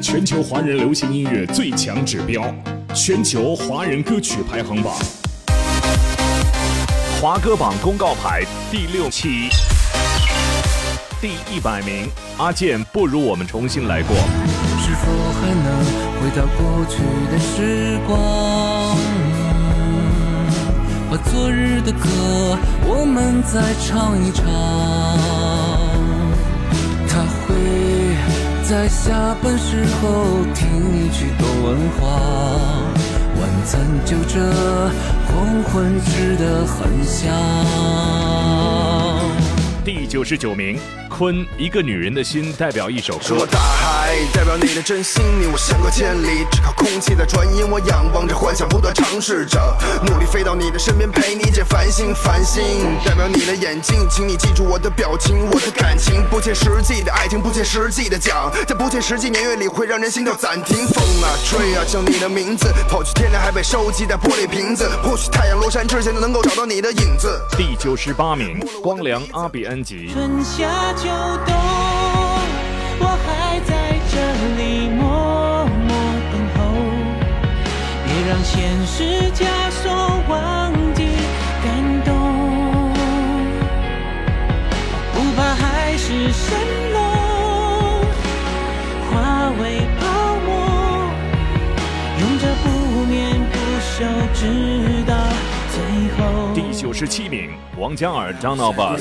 全球华人流行音乐最强指标，全球华人歌曲排行榜，华歌榜公告牌第六期，第一百名，阿健不如我们重新来过。是否还能回到过去的时光？把昨日的歌，我们再唱一唱。在下班时候听一曲多文华，晚餐就着，黄昏吃得很香。第九十九名，坤，一个女人的心代表一首歌。说大海代表你的真心，你我相隔千里，只靠空气在转音。我仰望着幻想，不断尝试着，努力飞到你的身边，陪你解繁星。繁星代表你的眼睛，请你记住我的表情，我的感情，不切实际的爱情，不切实际的讲，在不切实际年月里会让人心跳暂停。风啊吹啊，叫你的名字，跑去天亮还被收集在玻璃瓶子。或许太阳落山之前就能够找到你的影子。第九十八名，光良阿比恩春夏秋冬，我还在这里默默等候。别让现实枷锁忘记感动，不怕海市蜃楼，化为泡沫，用这不眠不休，直到。第九十七名。王嘉尔张闹吧。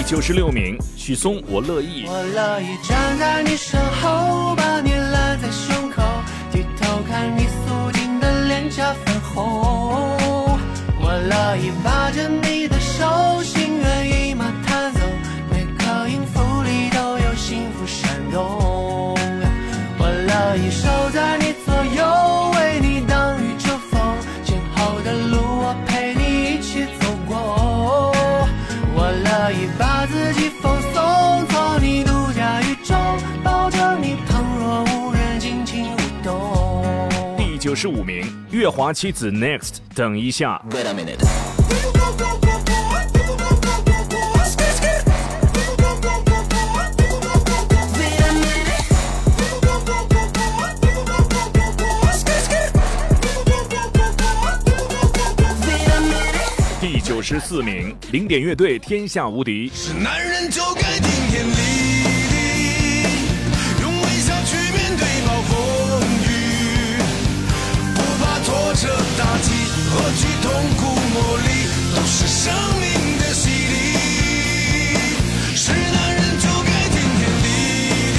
第九十六名，许嵩，我乐意。我乐意站在你身后，十五名，月华妻子 Next，等一下。Wait a minute。九十四名，零点乐队，天下无敌。是男人就该顶天痛苦磨砺，都是生命的洗礼。是男人就该顶天立地，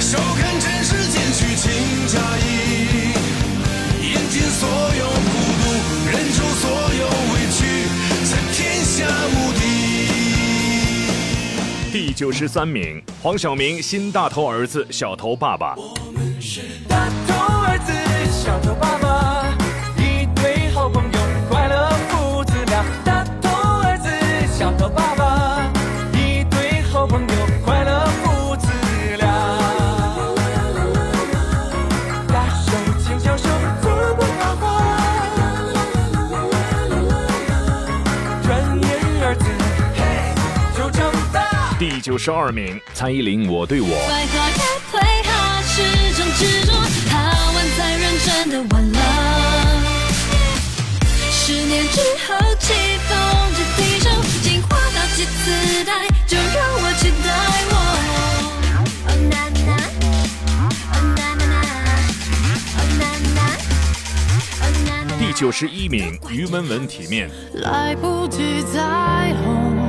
笑看尘世间虚情假意，所有孤独，忍受所有。第九十三名，黄晓明新大头儿子小头爸爸。我们是大头儿子小头爸爸，十二名，蔡依林《我对我》。快快快退下是种执着，怕玩再认真的玩了。十年之后棋逢着敌手，进化到几次代，就让我期待我。Oh na na, oh na na na, oh na na, oh na na. 第九十一名，于文文《体面》。来不及再轰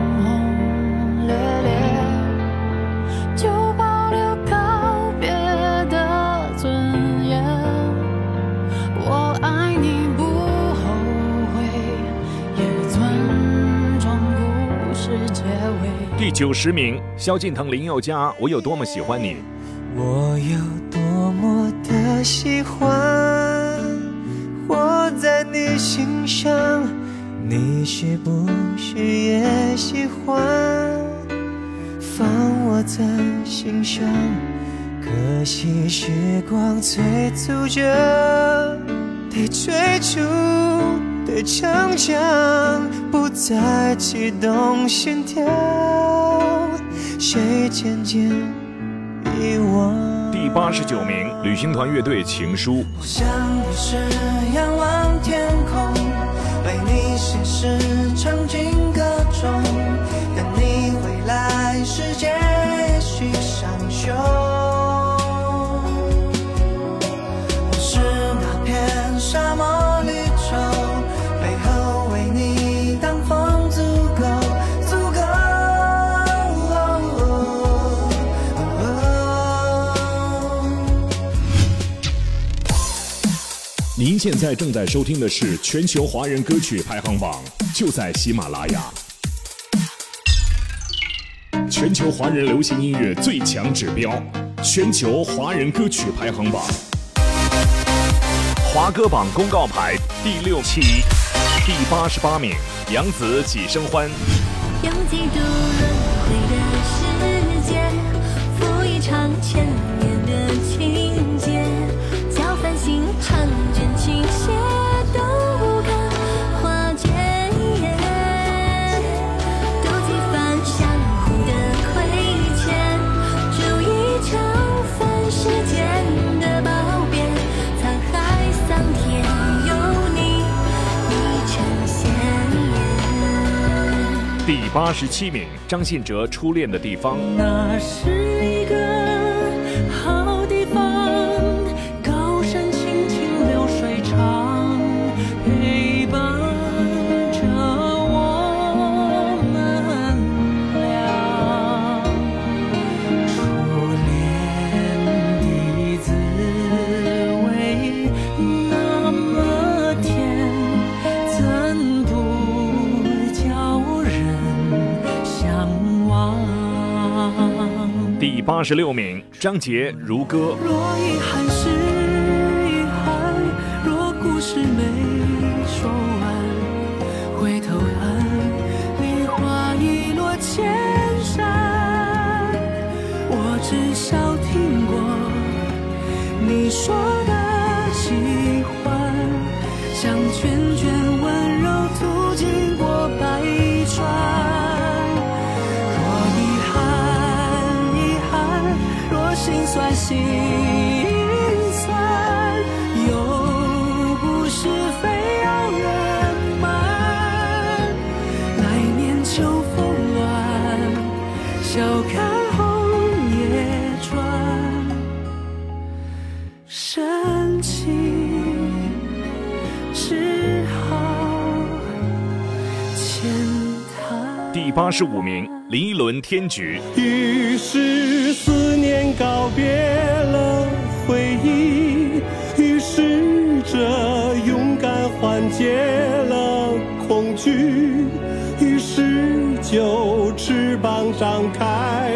九十名，萧敬腾、林宥嘉《我有多么喜欢你》。我有多么的喜欢活在你心上，你是不是也喜欢放我在心上？可惜时光催促着，得追逐的逞强，不再启动心跳，谁渐渐遗忘？第八十九名，旅行团乐队《情书》。我想你是仰望天空，为你写诗唱进歌中，等你回来，世界也许上修。现在正在收听的是全球华人歌曲排行榜，就在喜马拉雅。全球华人流行音乐最强指标，全球华人歌曲排行榜。华歌榜公告牌第六期，第八十八名，杨紫《几生欢》。用几度二十七名，张信哲《初恋的地方》。那是一个第八十六名，张杰《如歌》。若遗憾是八十五名，林依轮《天局》。于是思念告别了回忆，于是这勇敢缓解了恐惧，于是就翅膀张开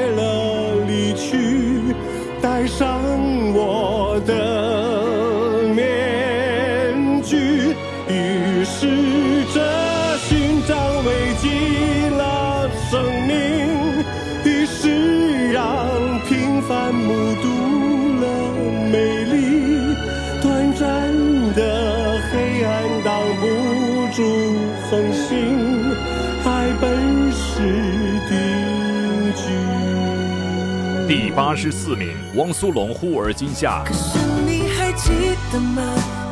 八十四名，汪苏泷《忽而今夏》。可是你还记得吗？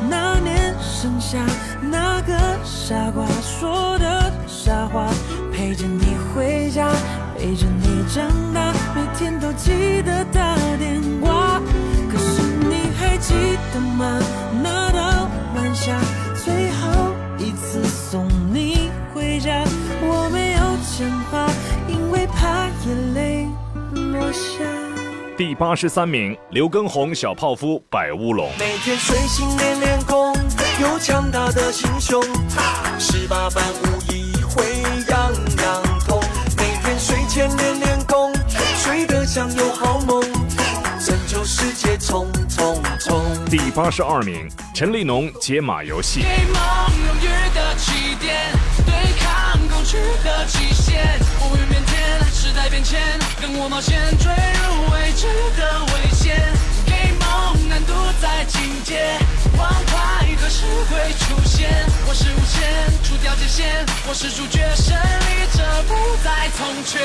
那年盛夏，那个傻瓜说的傻话，陪着你回家，陪着你长大，每天都记得打电话。可是你还记得吗？那八十三名，刘畊宏《小泡芙》百乌龙。每天睡醒练练功，有强大的心胸，十八般武艺会样样通。每天睡前练练功，睡得香有好梦，拯救世界冲冲冲。第八十二名，陈立农《解码游戏》。给梦永远的起点，对抗恐惧的极限。前，跟我冒险，坠入未知的危险。给梦难度在境界，王牌何时会出现？我是无限，除掉界限，我是主角，胜利者不再从缺。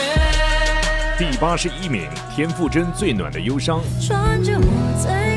第八十一名，田馥甄《最暖的忧伤》。穿着我最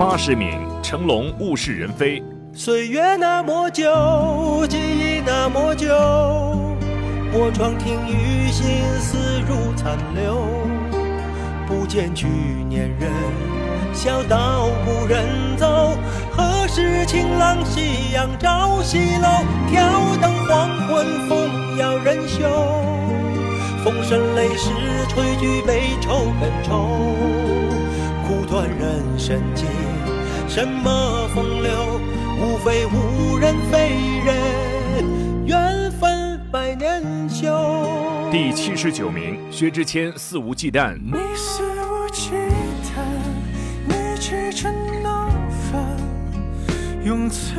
八十名，成龙《物是人非》。岁月那么久，记忆那么久，我窗听雨，心思如残留。不见去年人，小道无人走。何时晴朗夕阳照西楼？挑灯黄昏，风摇人袖。风声雷势，吹举悲愁更愁。苦短人生境，什么风流？无非无人非人，缘分百年修。第七十九名，薛之谦《肆无忌惮》。你肆无忌惮，你气成那份，用词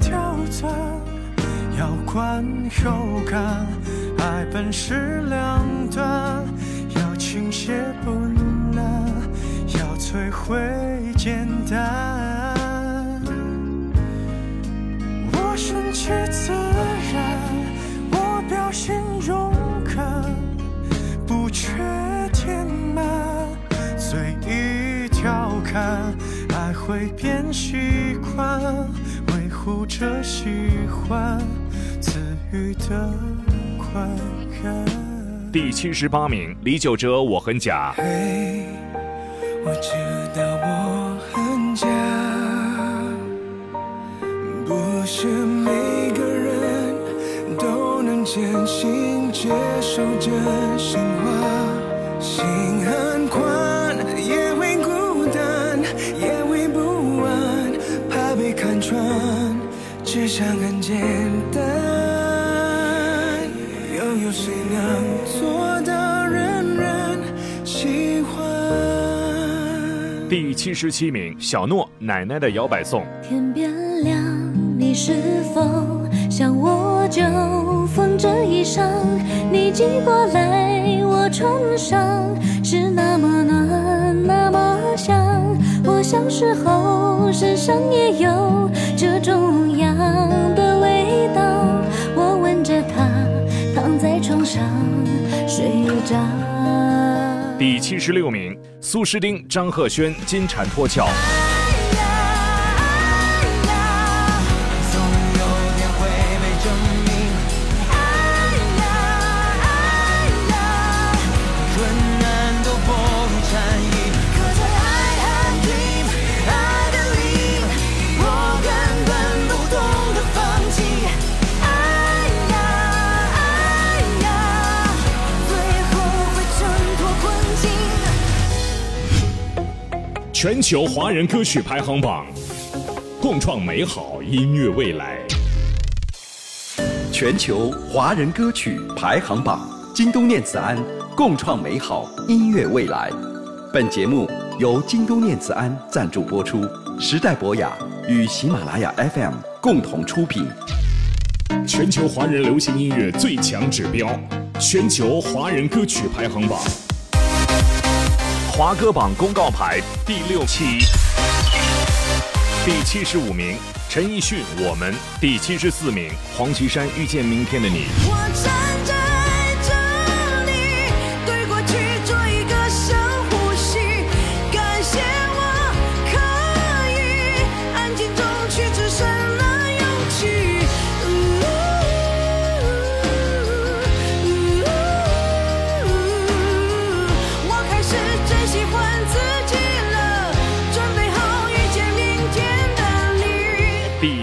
刁钻，要观后感，爱本是两端，要倾斜不难，要摧毁简单。我顺其自然，我表现勇敢，不缺填满，随意调侃，爱会变习惯，维护着喜欢，赐予的快感。第七十八名，李玖哲《我很假》。嘿，我知道我很假，不是每个人都能真心接受真心话。心很宽，也会孤单，也会不安，怕被看穿，只想很简单。又有谁能做第七十七名，小诺《奶奶的摇摆颂》。天边亮，你是否想我就缝着衣裳？你寄过来我穿上，是那么暖，那么香。我小时候身上也有这种样的味道。我闻着它，躺在床上睡着。第七十六名，苏诗丁、张赫宣《金蝉脱壳》。全球华人歌曲排行榜，共创美好音乐未来。全球华人歌曲排行榜，京东念慈庵共创美好音乐未来。本节目由京东念慈庵赞助播出，时代博雅与喜马拉雅 FM 共同出品。全球华人流行音乐最强指标，全球华人歌曲排行榜，华歌榜公告牌第六期，第七十五名陈奕迅《我们》，第七十四名黄绮珊《遇见明天的你》。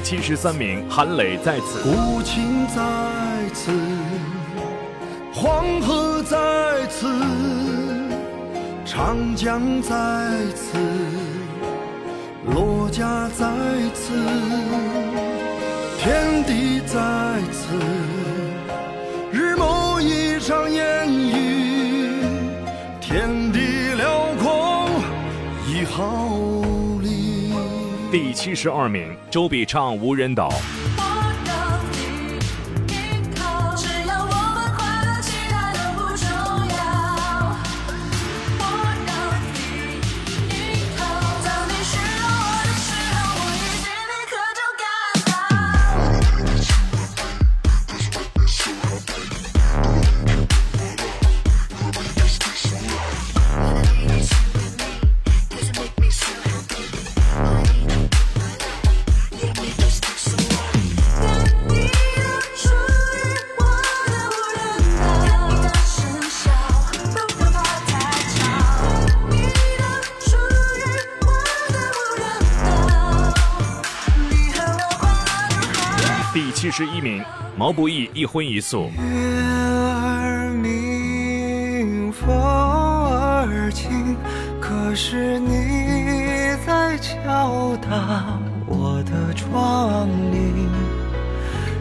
七十三名韩磊在此。古琴在此，黄河在此，长江在此，罗家在此，天地在此，日暮一场烟雨，天地辽阔一毫。第七十二名周笔畅《无人岛》。十一名毛不易《一荤一素》。月儿明，风儿轻，可是你在敲打我的窗棂。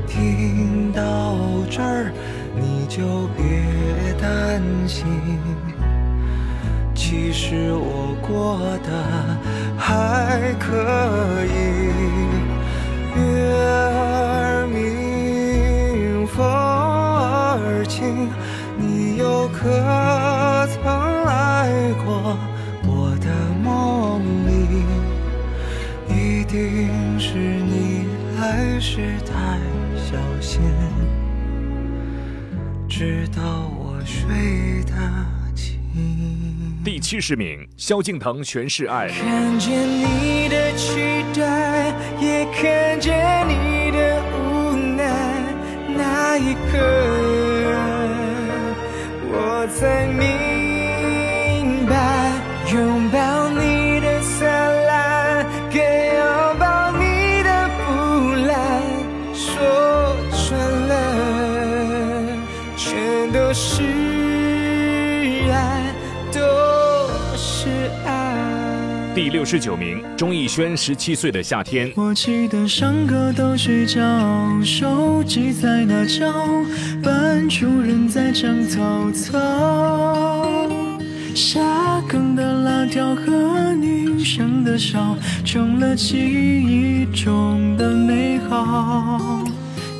听到这儿，你就别担心，其实我过得还可以。月可曾来过我的梦里？一定是你来时太小心，直到我睡得轻。第七十名萧敬腾《全是爱》。看见你的才明白，拥抱你的灿烂，跟拥抱你的腐烂，说穿了，全都是爱，都是爱。第六十九名钟逸轩《十七岁的夏天》。我记得上课都睡觉，手机在那叫，主人在讲曹操。下课的辣条和女生的笑，成了记忆中的美好。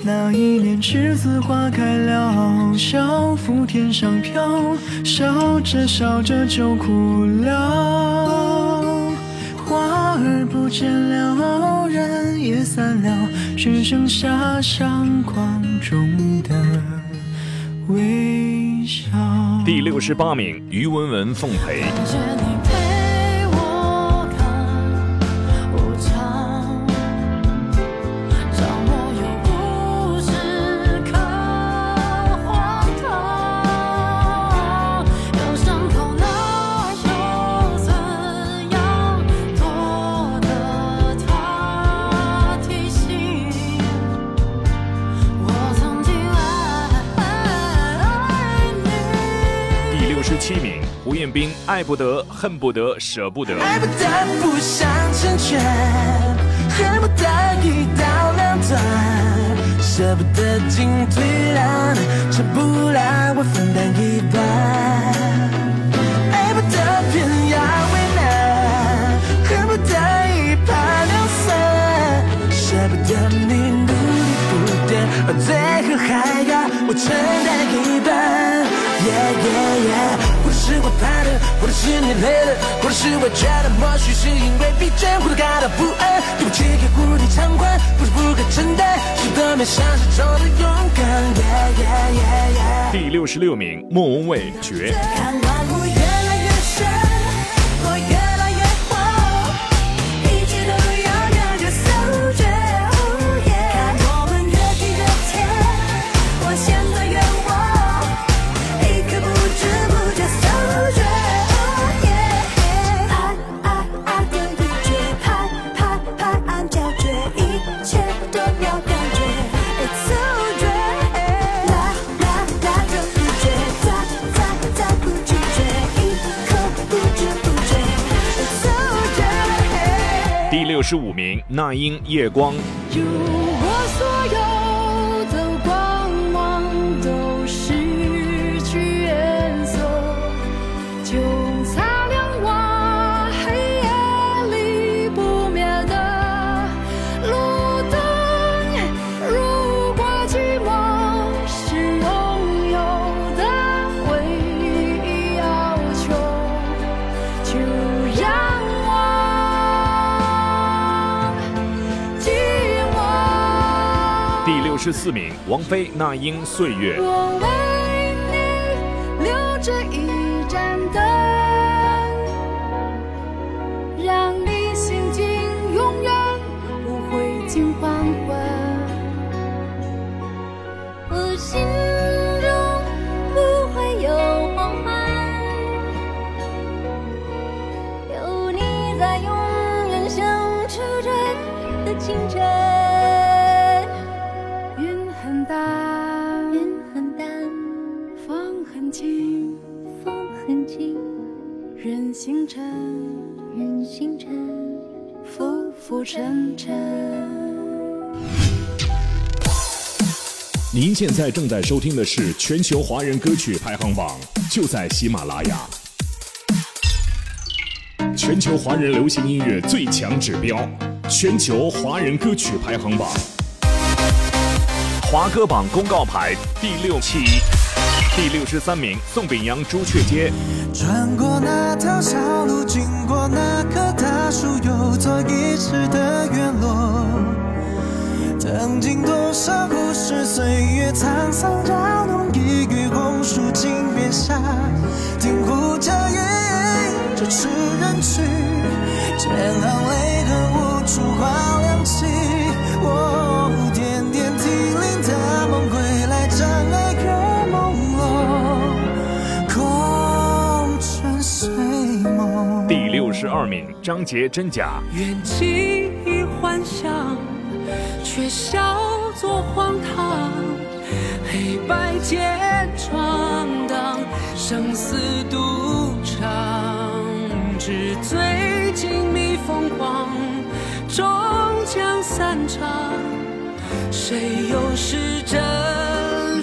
那一年栀子花开了，小腹天上飘，笑着笑着就哭了。花儿不见了，人也散了，只剩下相框中的微笑。第六十八名于文文《奉陪》。感谢你陪爱不得，恨不得，舍不得。爱不得，不想成全。恨不得一刀两断。舍不得，进退两难。撑不来，我分担一半。爱不得，偏要为难。恨不得一拍两散。舍不得，你努力不断。到最后还要我承担一半。Yeah，yeah，yeah。是我怕的，或者是你累了，或者是我觉得默许是因为疲倦，或者感到不安。对不起，给无力偿还，不是不敢承担，是多面相是中的勇敢。Yeah yeah yeah yeah。第六十六名，莫文蔚《绝》。那英《夜光》。十四名，王菲《那英岁月》。浮浮沉沉。您现在正在收听的是全球华人歌曲排行榜，就在喜马拉雅。全球华人流行音乐最强指标，全球华人歌曲排行榜。华歌榜公告牌第六期，第六十三名，宋秉洋《朱雀街》。穿过那条小路，经过那棵大树，有座遗失的院落。曾经多少故事，岁月沧桑搅动，一缕红树井边下，听胡笳吟，这痴人去，千行泪痕无处话亮起。我十二名，张杰《真假》。愿记忆幻想，却笑作荒唐。黑白间闯荡，生死赌场，纸醉金迷疯狂，终将散场。谁又是真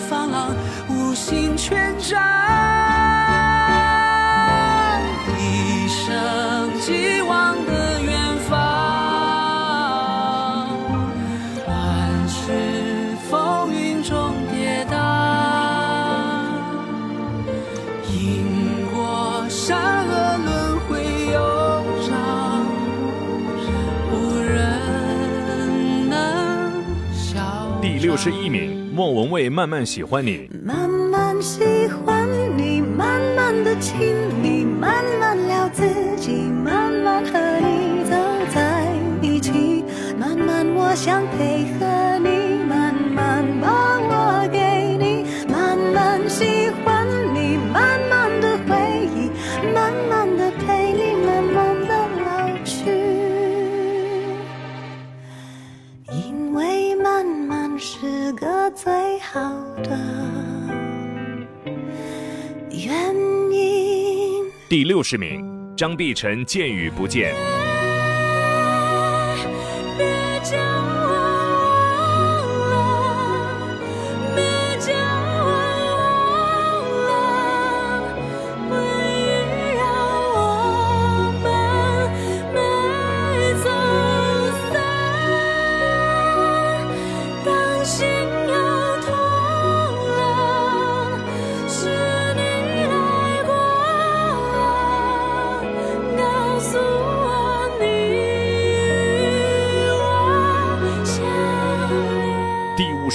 放浪，无心权杖？是一名，莫文蔚《慢慢喜欢你》。慢慢喜欢你，慢慢的亲密，慢慢聊自己，慢慢和你走在一起，慢慢我想配合你，第六十名，张碧晨《见与不见》。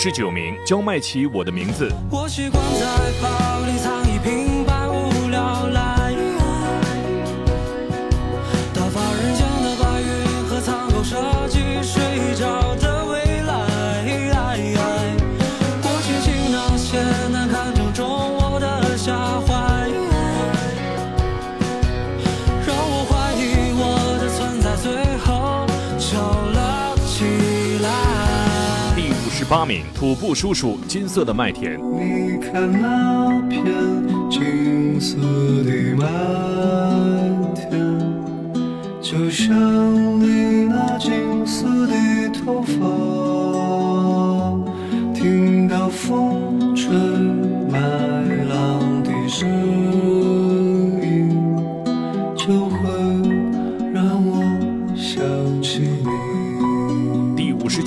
十九名，焦麦琪《我的名字》。我习惯在八名，土布叔叔《金色的麦田》。你看那片金色的麦田，就像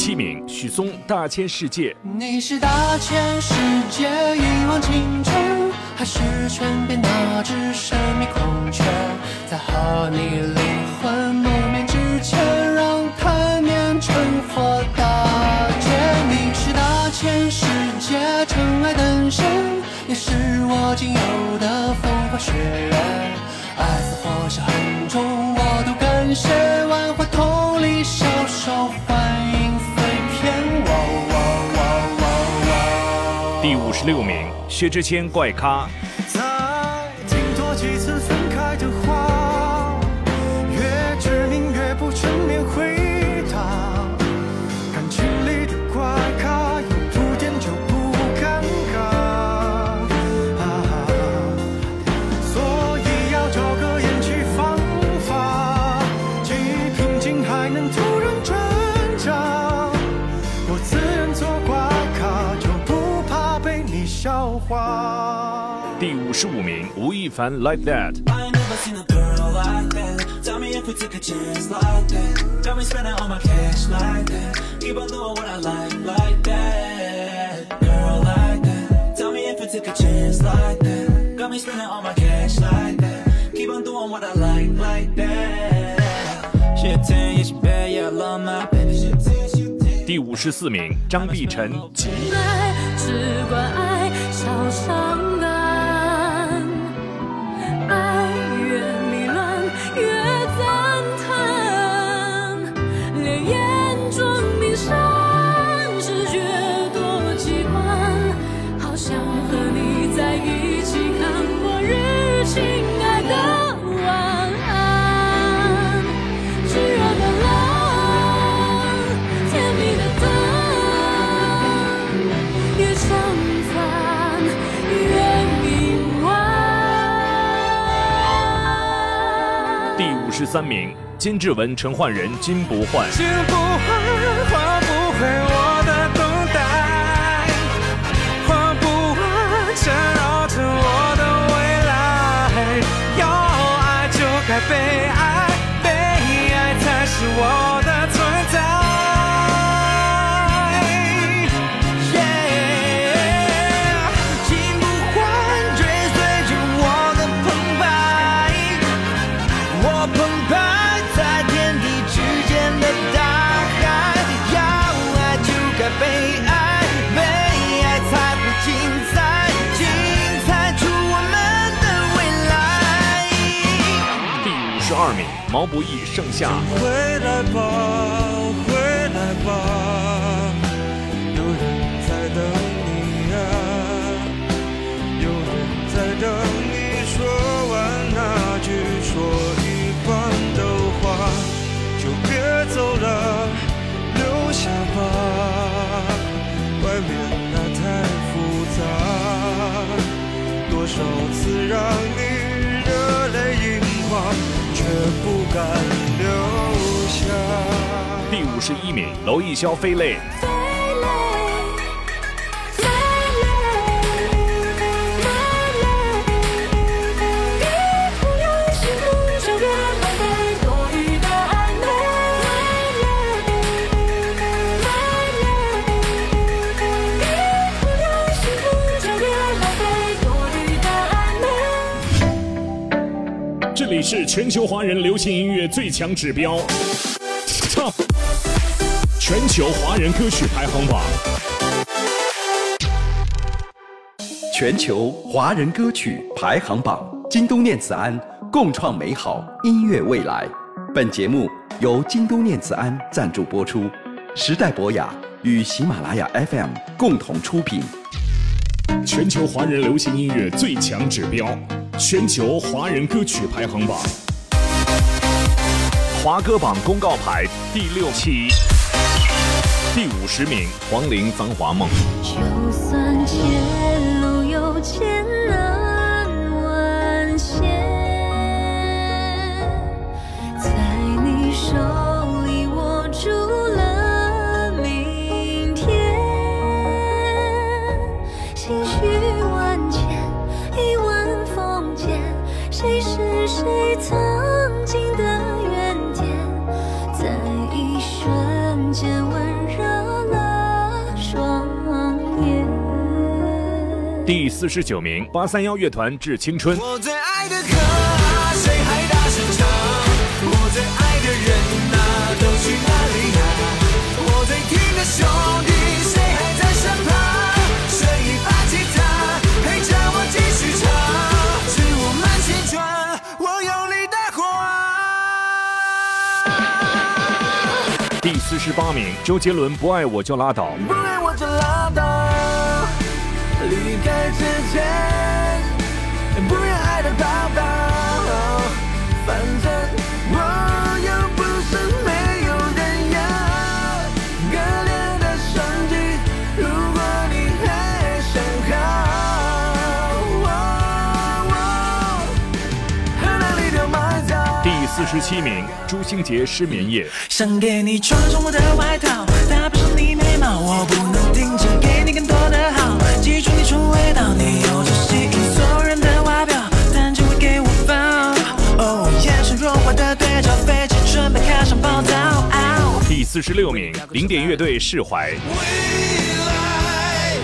七名，许嵩《大千世界》。你是大千世界一往情深，还是全变那只神秘孔雀？在和你灵魂蒙面之前，让贪念成火大劫。你是大千世界尘埃等身，也是我仅有的风花雪月。爱似火烧很重，我都感谢万花筒里小手幻六名，薛之谦《怪咖》。My baby. She a 10, she a 10. 第五十四名，张碧晨《》。只管爱，少伤第五十三名，金志文、陈奂仁《金不换》。金不换，换。该被爱，被爱才是我毛不易《盛夏》。回来吧，回来吧，有人在等你呀、有人在等你说完那句说一半的话，就别走了，留下吧，外面那太复杂，多少次让你，不敢留下。第五十一名，娄艺潇《飞泪》。飞泪，是全球华人流行音乐最强指标，Top 全球华人歌曲排行榜。全球华人歌曲排行榜，京东念慈庵共创美好音乐未来。本节目由京东念慈庵赞助播出，时代博雅与喜马拉雅 FM 共同出品。全球华人流行音乐最强指标，全球华人歌曲排行榜，华歌榜公告牌第六期，第五十名，黄龄《繁华梦》。就算第四十九名，八三幺乐团《致青春》。我最爱的歌，谁还大声唱？我最爱的人呐、都去哪里呀、我最听的兄弟，谁还在身旁？谁把吉他陪着我继续唱？是我们青春，我用力的活。第四十八名，周杰伦《不爱我就拉倒》。不爱我就，离开之前，十七名，朱星杰《失眠夜》。想给你穿上我的外套，搭配上你眉毛，我不能停止给你更多的好。记住你纯味道，你有着吸引所有人的外表，但只会给我放。哦，眼神融化的对照，飞机准备开上报道。哦第四十六名，零点乐队《释怀》。未来，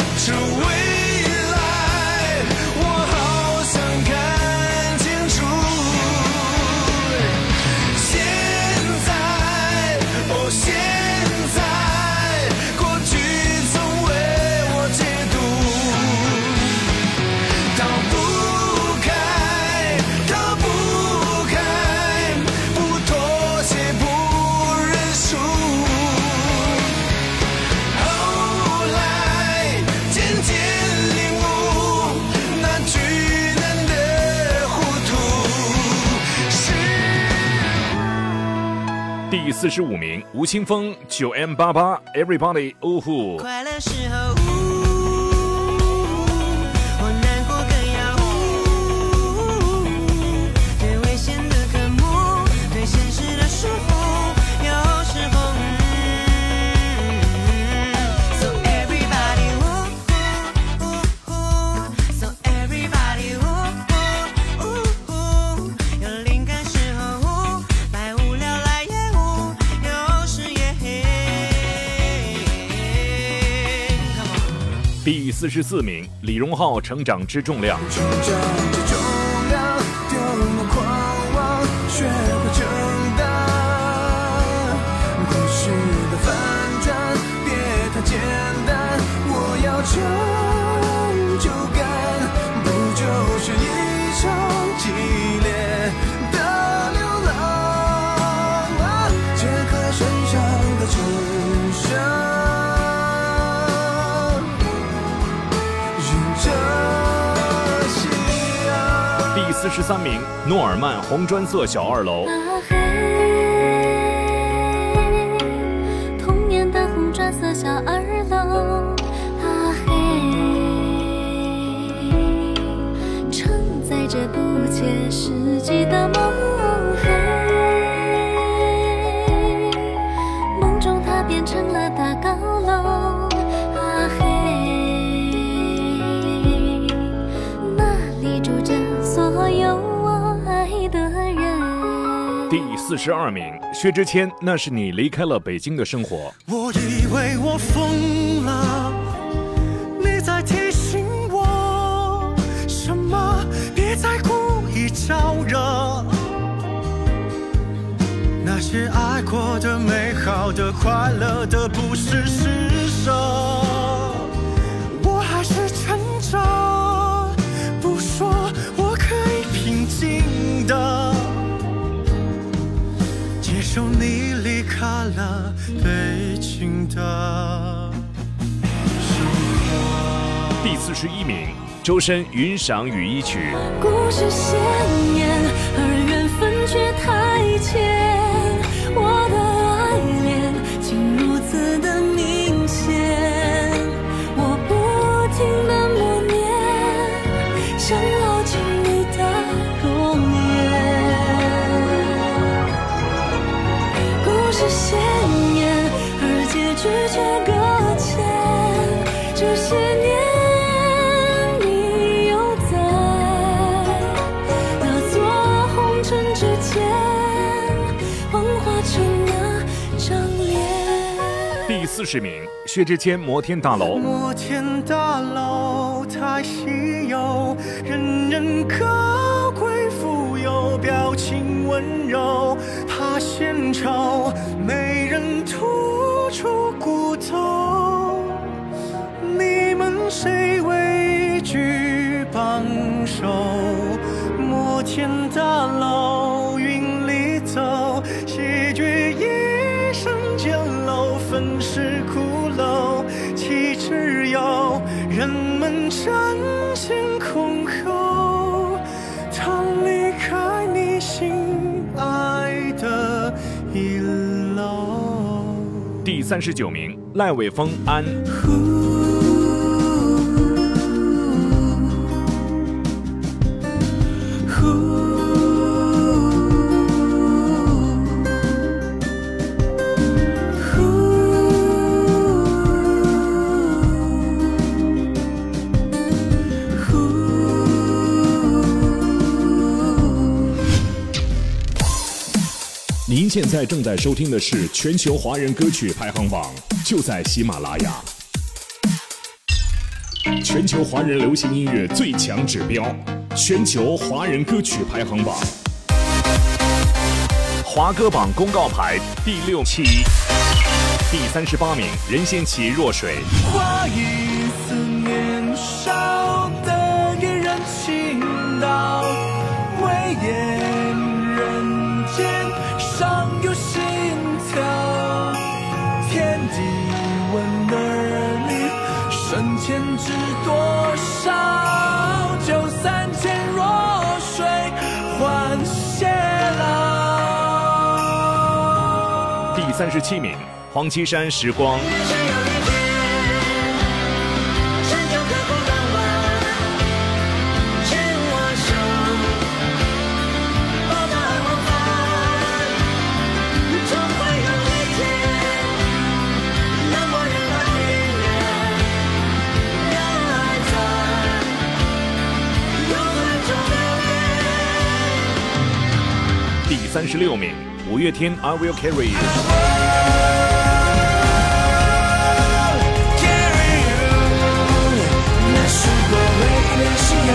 四十五名，吴青峰《九 M 八八》，Everybody，呜呼。快乐时候，第四十四名，李荣浩《成长之重量》。成长，十三名，诺尔曼《红砖色小二楼》。啊嘿，童年的红砖色小二楼，啊嘿，承载着不切实际的梦，嘿，梦四十二名，薛之谦《那是你离开了北京的生活》。我以为我疯了，你在提醒我什么？别再故意招惹。那些爱过的、美好的、快乐的，不是施舍。你离开了北京的。第四十一名，周深《云裳羽衣曲》。十名，薛之谦《摩天大楼》。摩天大楼太稀有，人人高贵富有，表情温柔，怕献丑，三十九名，赖伟峰《安》。您现在正在收听的是全球华人歌曲排行榜，就在喜马拉雅。全球华人流行音乐最强指标，全球华人歌曲排行榜。华歌榜公告牌第六期，第三十八名，任贤齐《若水》。花生前知多少？就三千弱水换偕老。第三十七名，黄绮珊《时光》。三十六名，五月天《I Will Carry You》。那是我唯一的信仰。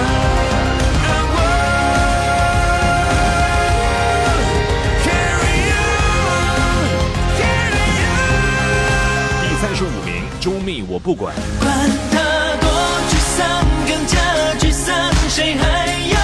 第三十五名，周密《我不管》。管他多沮丧，更加沮丧，谁还有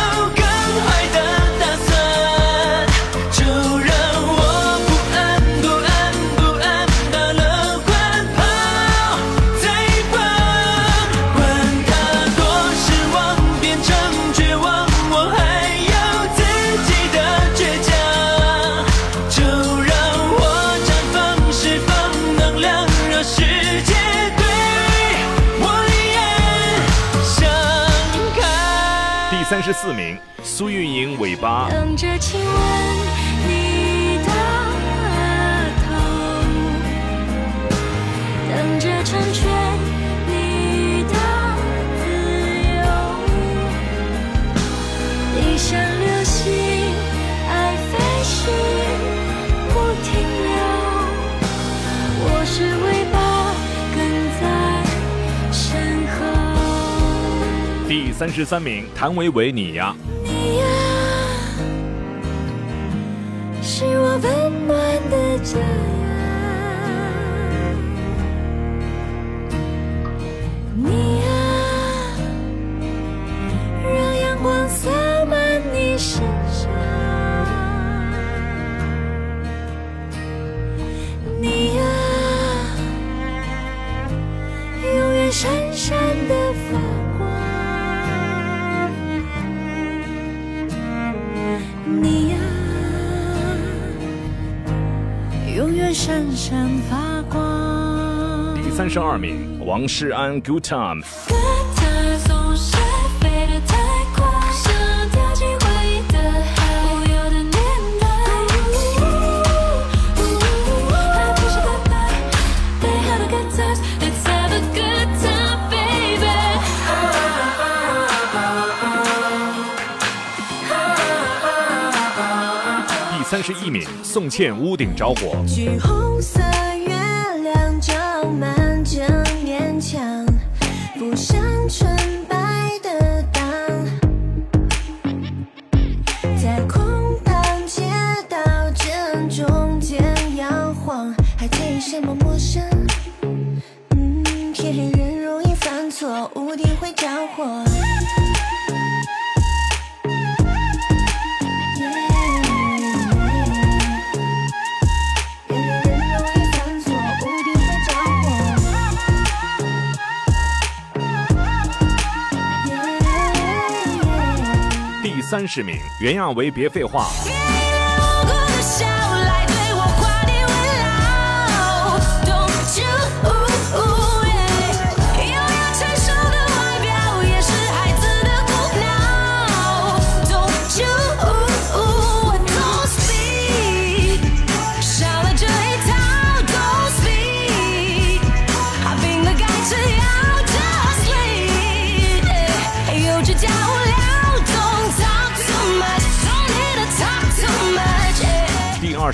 三十四名，苏运莹《尾巴》。等着亲吻你的头，等着成全你的自由。你像流星，爱飞行第三十三名，谭维维《你呀》。你呀，是我温暖的家呀。你呀，让阳光洒满你身闪闪发光。第三十二名，王诗安《Good Time》。三十一名，宋茜《屋顶着火》。三十名，原样为《别废话》。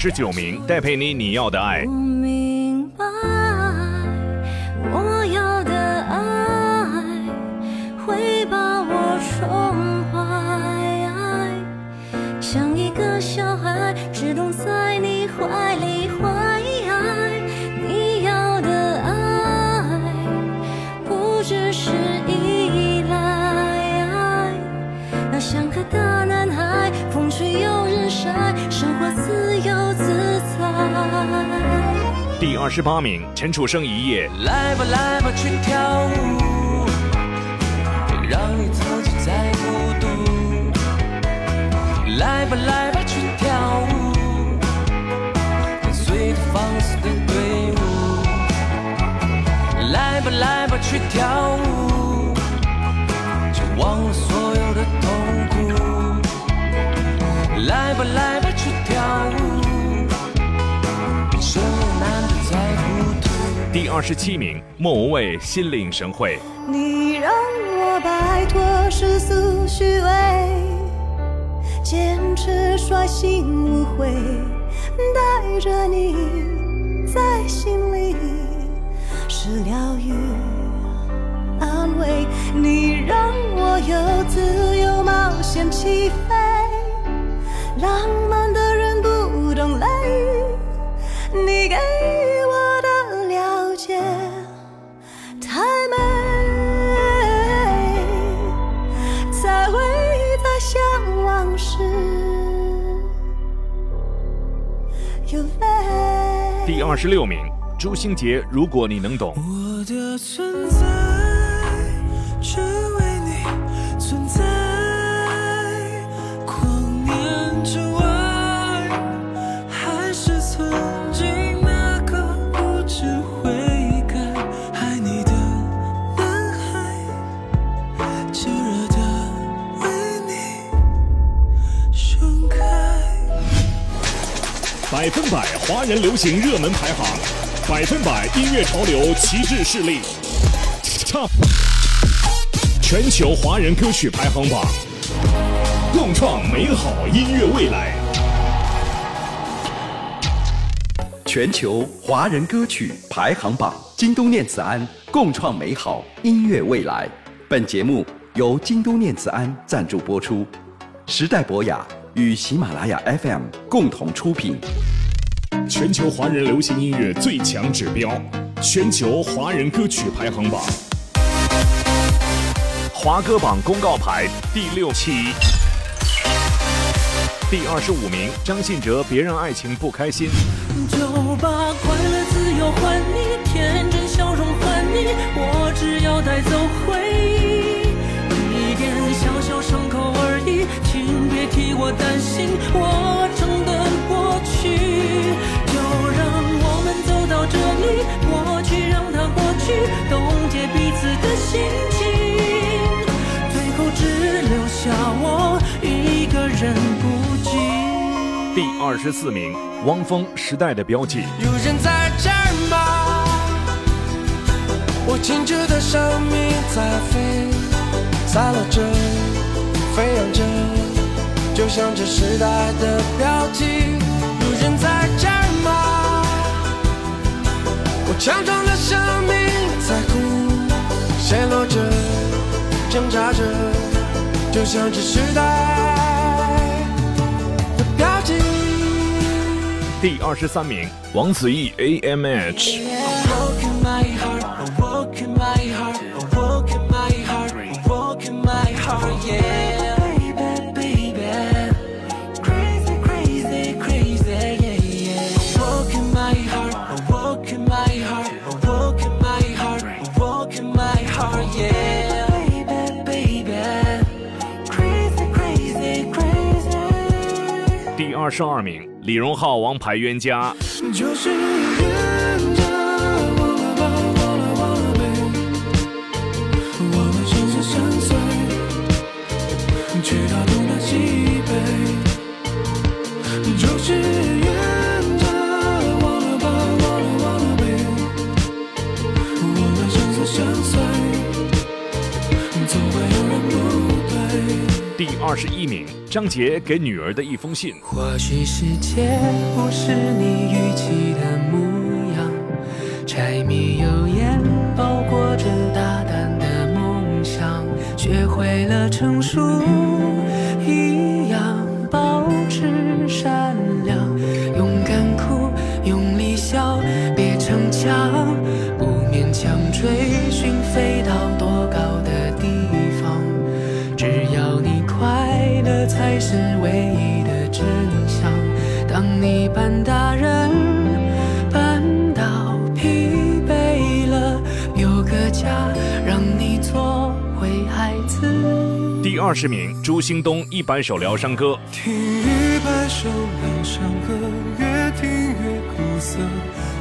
十九名，戴佩妮《你要的爱》。十八名，陈楚生《一夜》。来吧来吧去跳舞，别让你自己再孤独。来吧来吧去跳舞，跟随着放肆的队伍。来吧来吧去跳舞，就忘了所有的痛苦。来吧来二十七名，莫文蔚《心领神会》。你让我摆脱世俗虚伪，坚持率性无悔，带着你在心里是疗愈、安慰。你让我有自由冒险起飞，浪漫的人不懂雷雨，你给二十六名，朱星杰《如果你能懂》。我的存在华人流行热门排行，百分百音乐潮流旗帜势力，Top 全球华人歌曲排行榜，共创美好音乐未来。全球华人歌曲排行榜，京东念慈庵共创美好音乐未来。本节目由京东念慈庵赞助播出，时代博雅与喜马拉雅 FM 共同出品。全球华人流行音乐最强指标，全球华人歌曲排行榜，华歌榜公告牌第六期，第二十五名，张信哲《别让爱情不开心》。就把快乐、自由还你，天真笑容还你，我只要带走回忆，一点小小伤口而已，请别替我担心，我承担过去，就让我这里过去让它过去冻结彼此的心情最后只留下我一个人孤寂第二十四名汪峰时代的标记。有人在这吗？我青止的生命在飞散落着飞扬着就像这时代的标记。有人在这强壮的生命在哭，陷落着，挣扎着，就像这时代的标记。第二十三名，王子异 AMH。十二名，李荣浩《王牌冤家》。就是，第二十一名，张杰给女儿的一封信。或许世界不是你预期的模样，柴米油盐包裹着大胆的梦想，学会了成熟二十名，朱兴东一百首疗伤歌。听一百首疗伤歌，越听越苦涩，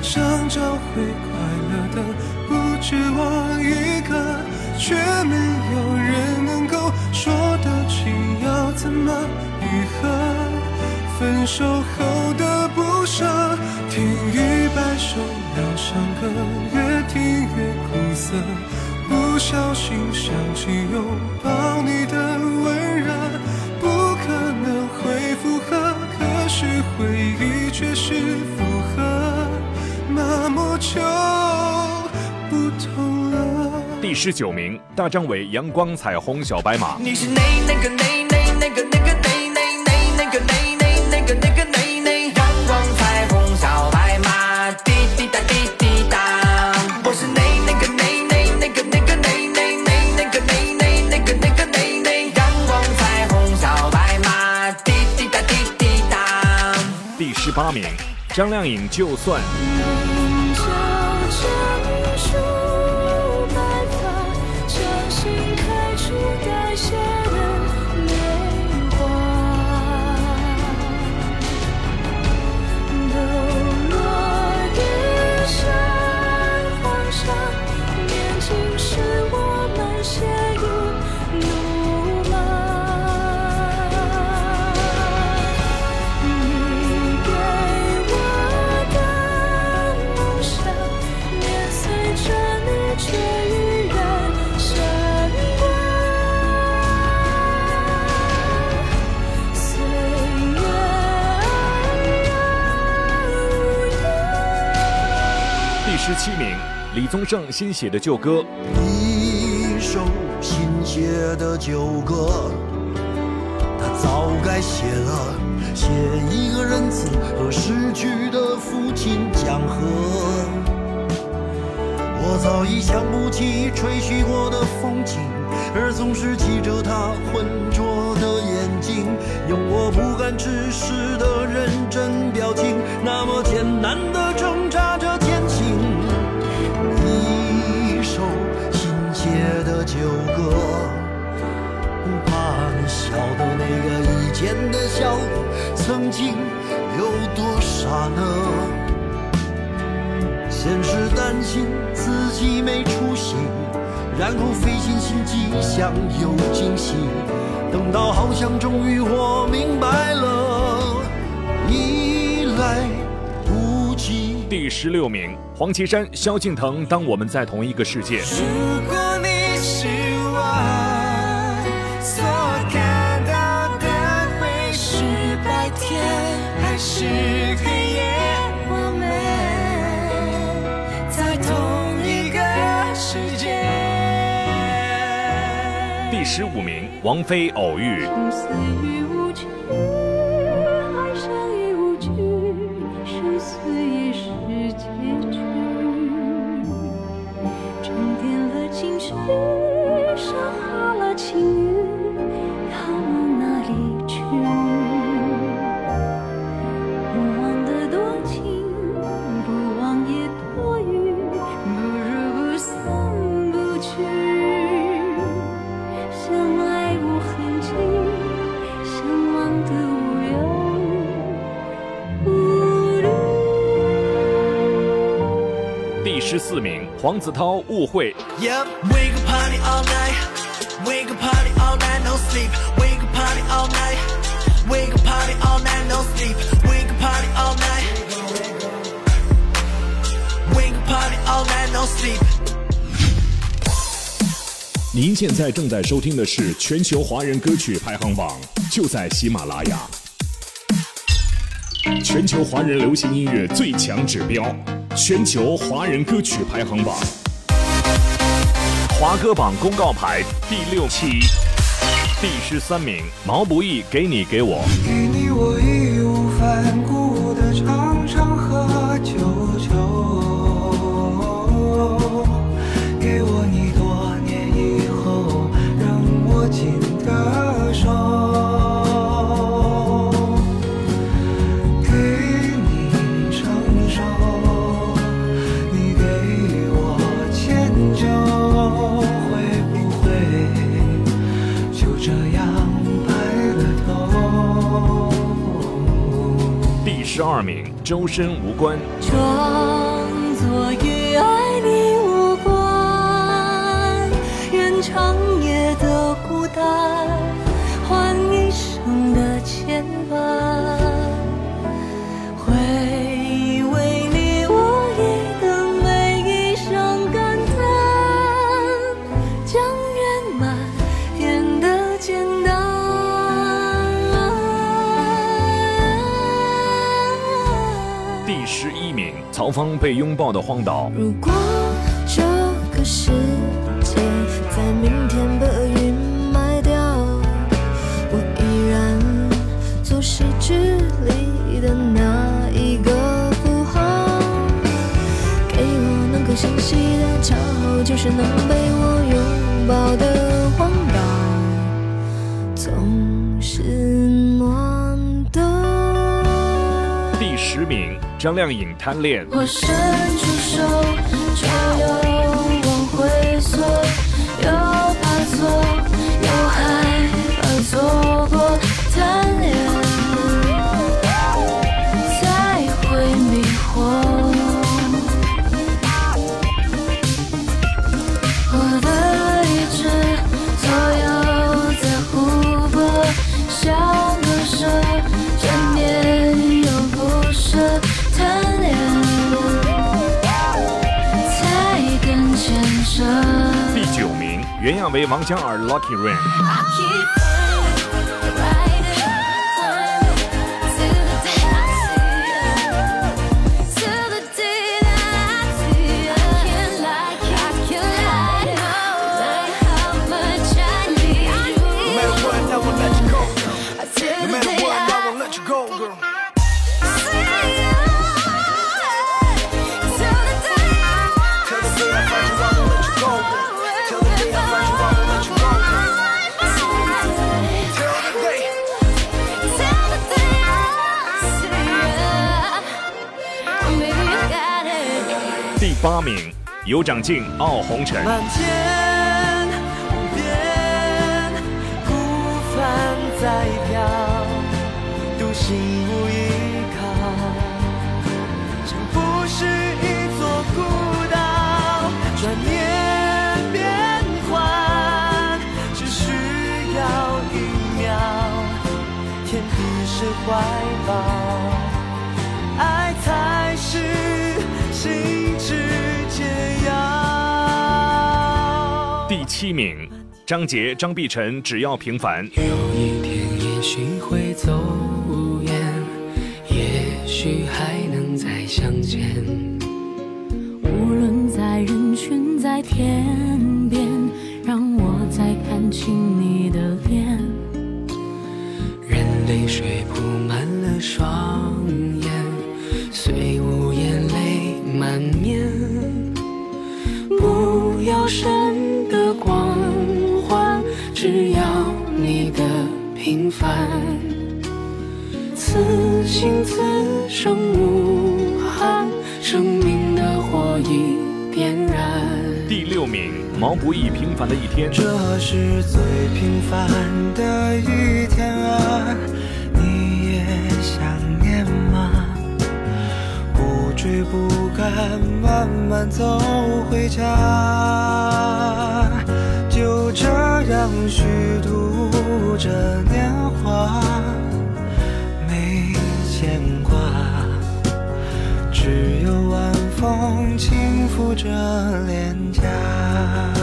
想找回快乐的，不止我一个，却没有人能够说得清要怎么愈合。分手后的不舍，听一百首疗伤歌，越听越苦涩。不小心想起第十九名，大张伟《阳光彩虹小白马》。你是那那个那那那个那个那那那那个那那那个那个那那阳光彩虹小白马，滴滴答滴滴答。我是那那个那那那个那个那那那那个那那那个那个那那阳光彩虹小白马，滴滴答滴滴答。第十八名，张靓颖《就算》。七名，李宗盛新写的旧歌。一首新写的旧歌，他早该写了，写一个仁慈和逝去的父亲讲和。我早已想不起吹嘘过的风景，而总是记着他浑浊的眼睛，用我不敢直视的认真表情，那么艰难前的笑，曾经有多傻呢？先是担心自己没出息，然后费尽心机想有惊喜，等到好像终于我明白了，已来不及。第十六名，黄绮珊、萧敬腾，《当我们在同一个世界》。如果你是十五名，王菲《偶遇》。Party all night, no sleep. 您现在正在收听的是全球华人歌曲排行榜，就在喜马拉雅。全球华人流行音乐最强指标，全球华人歌曲排行榜。华歌榜公告牌第六期，第十三名，毛不易《给你给我》。给你我义无反顾的唱二名，周深《无关》。装作与爱你无关，愿长夜的孤单曹芳被拥抱的荒岛。如果这个世界在明天被云埋掉，我依然做失之里的那一个符号。给我那颗星稀的骄傲，就是能被我拥抱的张靓颖《贪恋》。我伸出手，为，王嘉尔《Lucky Rain》。八名，有长镜《傲红尘》。七名，张杰、张碧晨，只要平凡。有一天也许会走远，也许还能再相见。无论在人群，在天边，让我再看清你的脸。任泪水铺满了双眼，虽凡。此心此生无憾，生命的火已点燃。第六名，毛不易《平凡的一天》。这是最平凡的一天啊，你也想念吗？不追不赶，慢慢走回家，就这样虚度着年华，没牵挂，只有晚风轻抚着脸颊。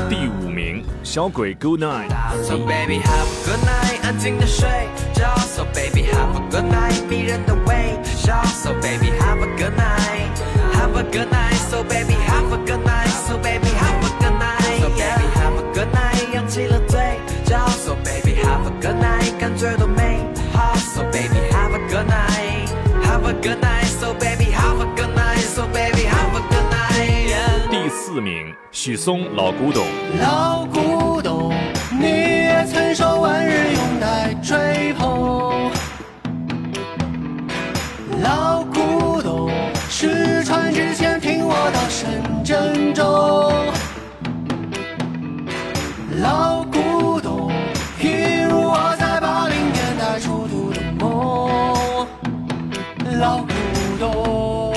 第五名，小鬼 Good Night。So baby have a good night，安静的睡觉。So baby have a good night，迷人的微笑。So baby have a good night，have a good night。So baby have a good night，So baby have a good night。So baby have a good night，扬起了嘴角。So baby have a good night，感觉好。So baby have a good night，have a good night。So baby have a good night，So baby have a good night。第四名，许嵩《老古董》。老古董，你也曾受万人拥戴追捧。老古董，失传之前听我到深圳中。老古董，一如我在八零年代初读的梦。老古董，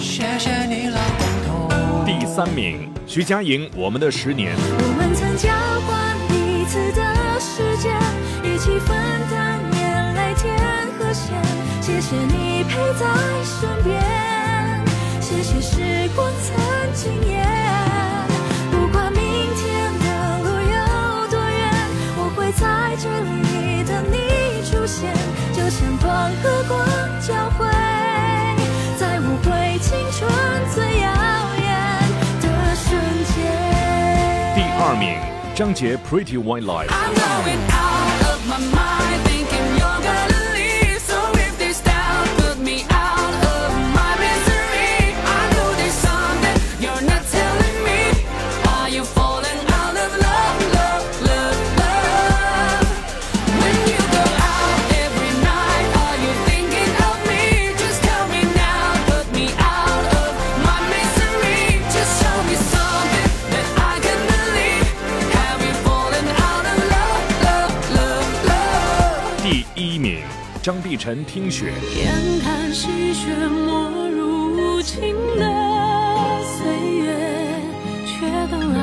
谢谢你老古董。第三名，徐佳莹《我们的十年》。我们曾交换彼此的时间，一起分担眼泪甜和咸。谢谢你陪在身边，谢谢时光曾惊艳。张杰《Pretty White Lies》。张碧晨《听雪》。眼看细雪没入无情的岁月，却等来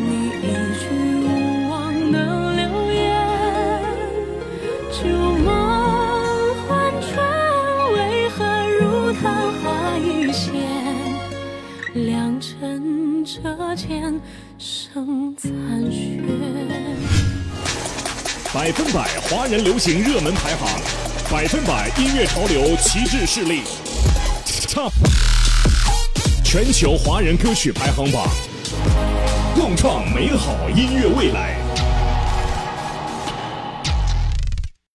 你一句无望的留言。旧梦幻穿，为何如昙花一现？良辰折剑生残雪。百分百华人流行热门排行，百分百音乐潮流旗帜势力，Top 全球华人歌曲排行榜，共创美好音乐未来。